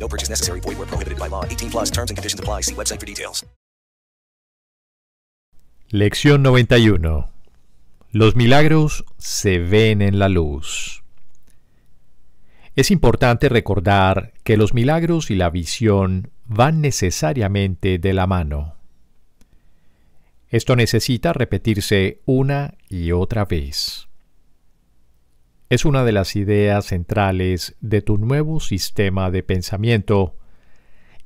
No purchase necessary. Void where prohibited by law. 18 plus terms and conditions apply. See website for details. Lección 91. Los milagros se ven en la luz. Es importante recordar que los milagros y la visión van necesariamente de la mano. Esto necesita repetirse una y otra vez. Es una de las ideas centrales de tu nuevo sistema de pensamiento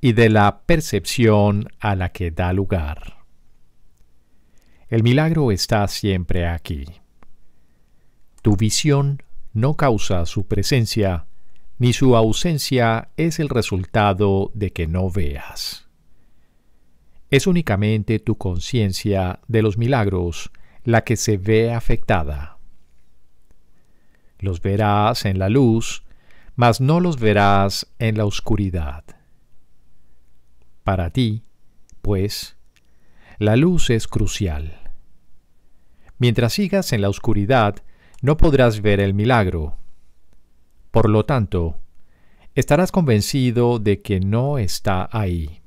y de la percepción a la que da lugar. El milagro está siempre aquí. Tu visión no causa su presencia, ni su ausencia es el resultado de que no veas. Es únicamente tu conciencia de los milagros la que se ve afectada. Los verás en la luz, mas no los verás en la oscuridad. Para ti, pues, la luz es crucial. Mientras sigas en la oscuridad, no podrás ver el milagro. Por lo tanto, estarás convencido de que no está ahí.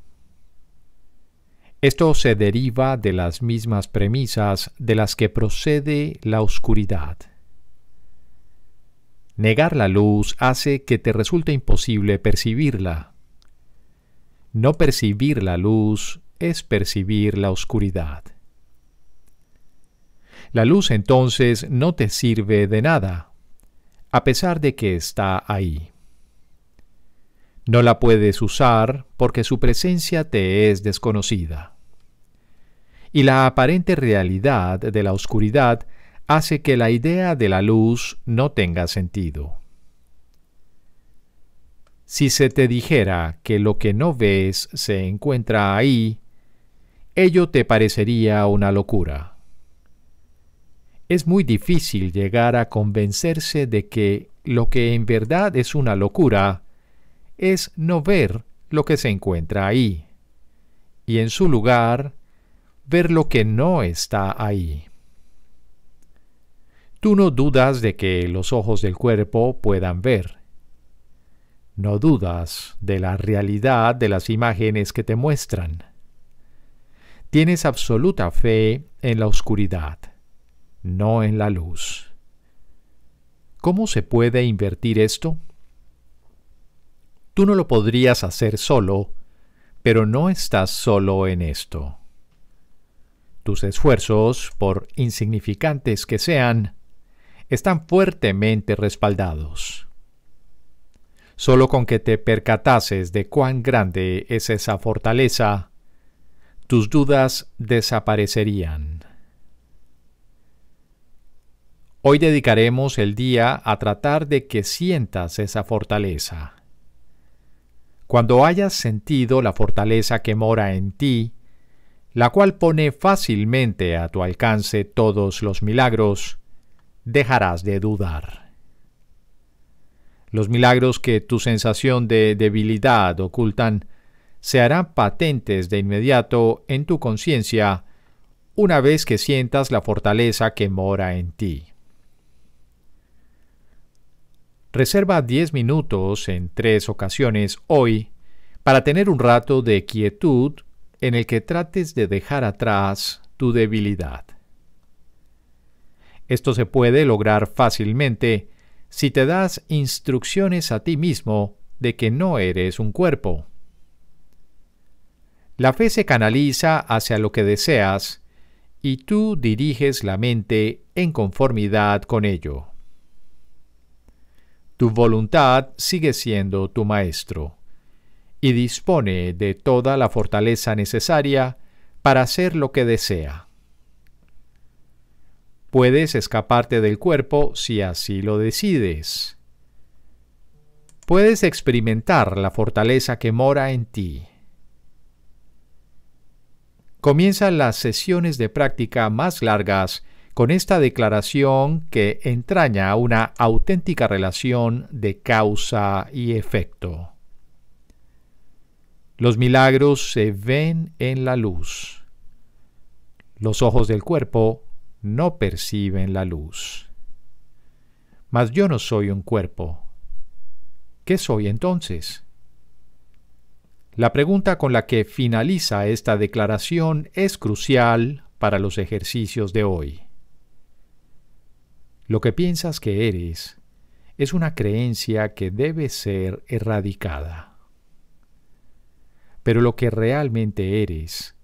Esto se deriva de las mismas premisas de las que procede la oscuridad. Negar la luz hace que te resulte imposible percibirla. No percibir la luz es percibir la oscuridad. La luz entonces no te sirve de nada, a pesar de que está ahí. No la puedes usar porque su presencia te es desconocida. Y la aparente realidad de la oscuridad hace que la idea de la luz no tenga sentido. Si se te dijera que lo que no ves se encuentra ahí, ello te parecería una locura. Es muy difícil llegar a convencerse de que lo que en verdad es una locura es no ver lo que se encuentra ahí, y en su lugar ver lo que no está ahí. Tú no dudas de que los ojos del cuerpo puedan ver. No dudas de la realidad de las imágenes que te muestran. Tienes absoluta fe en la oscuridad, no en la luz. ¿Cómo se puede invertir esto? Tú no lo podrías hacer solo, pero no estás solo en esto. Tus esfuerzos, por insignificantes que sean, están fuertemente respaldados. Solo con que te percatases de cuán grande es esa fortaleza, tus dudas desaparecerían. Hoy dedicaremos el día a tratar de que sientas esa fortaleza. Cuando hayas sentido la fortaleza que mora en ti, la cual pone fácilmente a tu alcance todos los milagros, dejarás de dudar. Los milagros que tu sensación de debilidad ocultan se harán patentes de inmediato en tu conciencia una vez que sientas la fortaleza que mora en ti. Reserva 10 minutos en tres ocasiones hoy para tener un rato de quietud en el que trates de dejar atrás tu debilidad. Esto se puede lograr fácilmente si te das instrucciones a ti mismo de que no eres un cuerpo. La fe se canaliza hacia lo que deseas y tú diriges la mente en conformidad con ello. Tu voluntad sigue siendo tu maestro y dispone de toda la fortaleza necesaria para hacer lo que desea. Puedes escaparte del cuerpo si así lo decides. Puedes experimentar la fortaleza que mora en ti. comienzan las sesiones de práctica más largas con esta declaración que entraña una auténtica relación de causa y efecto. Los milagros se ven en la luz. Los ojos del cuerpo no perciben la luz. Mas yo no soy un cuerpo. ¿Qué soy entonces? La pregunta con la que finaliza esta declaración es crucial para los ejercicios de hoy. Lo que piensas que eres es una creencia que debe ser erradicada. Pero lo que realmente eres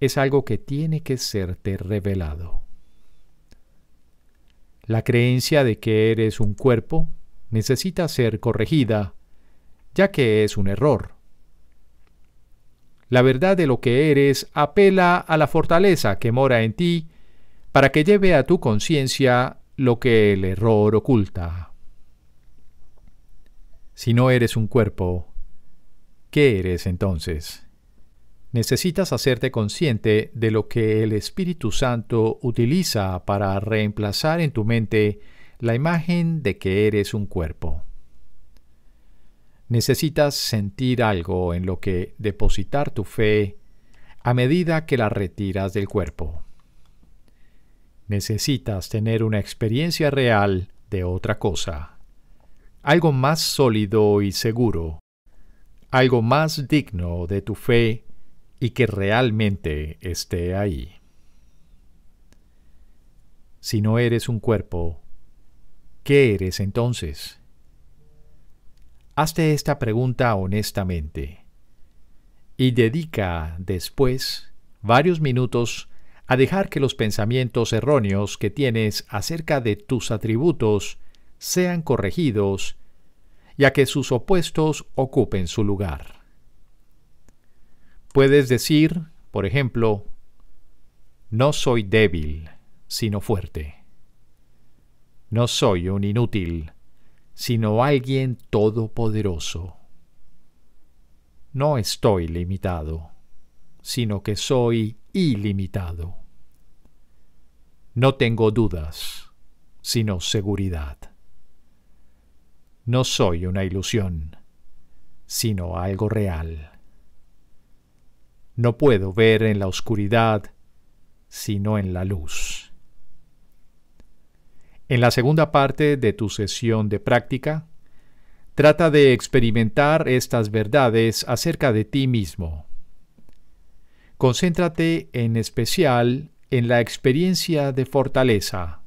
es algo que tiene que serte revelado. La creencia de que eres un cuerpo necesita ser corregida, ya que es un error la verdad de lo que eres apela a la fortaleza que mora en ti para que lleve a tu conciencia lo que el error oculta. Si no eres un cuerpo, ¿qué eres entonces? Necesitas hacerte consciente de lo que el Espíritu Santo utiliza para reemplazar en tu mente la imagen de que eres un cuerpo. Necesitas sentir algo en lo que depositar tu fe a medida que la retiras del cuerpo. Necesitas tener una experiencia real de otra cosa, algo más sólido y seguro, algo más digno de tu fe y que realmente esté ahí. Si no eres un cuerpo, ¿qué eres entonces? Hazte esta pregunta honestamente y dedica después varios minutos a dejar que los pensamientos erróneos que tienes acerca de tus atributos sean corregidos y a que sus opuestos ocupen su lugar. Puedes decir, por ejemplo, no soy débil, sino fuerte. No soy un inútil, sino alguien todopoderoso. No estoy limitado, sino que soy ilimitado. No tengo dudas, sino seguridad. No soy una ilusión, sino algo real. No puedo ver en la oscuridad, sino en la luz. En la segunda parte de tu sesión de práctica, trata de experimentar estas verdades acerca de ti mismo. Concéntrate en especial en la experiencia de fortaleza.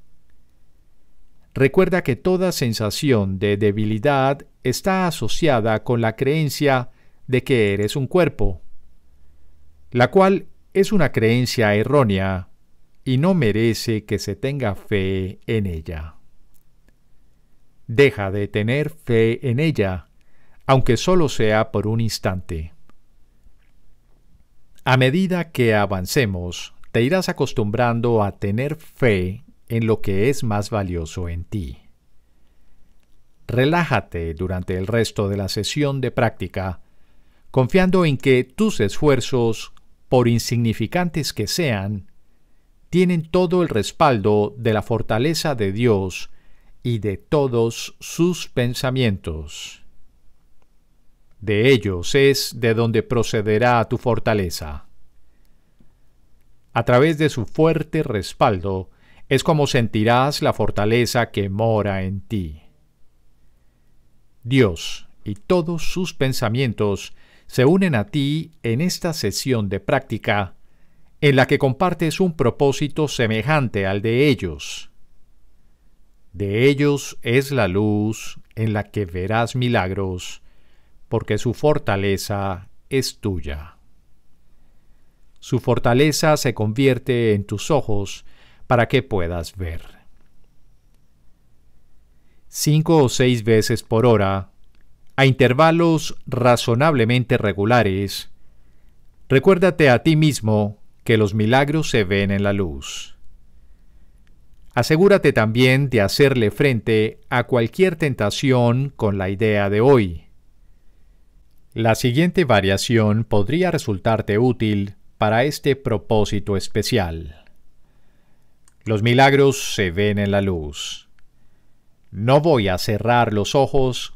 Recuerda que toda sensación de debilidad está asociada con la creencia de que eres un cuerpo, la cual es una creencia errónea y no merece que se tenga fe en ella. Deja de tener fe en ella, aunque solo sea por un instante. A medida que avancemos, te irás acostumbrando a tener fe en lo que es más valioso en ti. Relájate durante el resto de la sesión de práctica, confiando en que tus esfuerzos, por insignificantes que sean, tienen todo el respaldo de la fortaleza de Dios y de todos sus pensamientos. De ellos es de donde procederá tu fortaleza. A través de su fuerte respaldo es como sentirás la fortaleza que mora en ti. Dios y todos sus pensamientos se unen a ti en esta sesión de práctica en la que compartes un propósito semejante al de ellos. De ellos es la luz en la que verás milagros, porque su fortaleza es tuya. Su fortaleza se convierte en tus ojos para que puedas ver. Cinco o seis veces por hora, a intervalos razonablemente regulares, recuérdate a ti mismo que los milagros se ven en la luz. Asegúrate también de hacerle frente a cualquier tentación con la idea de hoy. La siguiente variación podría resultarte útil para este propósito especial. Los milagros se ven en la luz. No voy a cerrar los ojos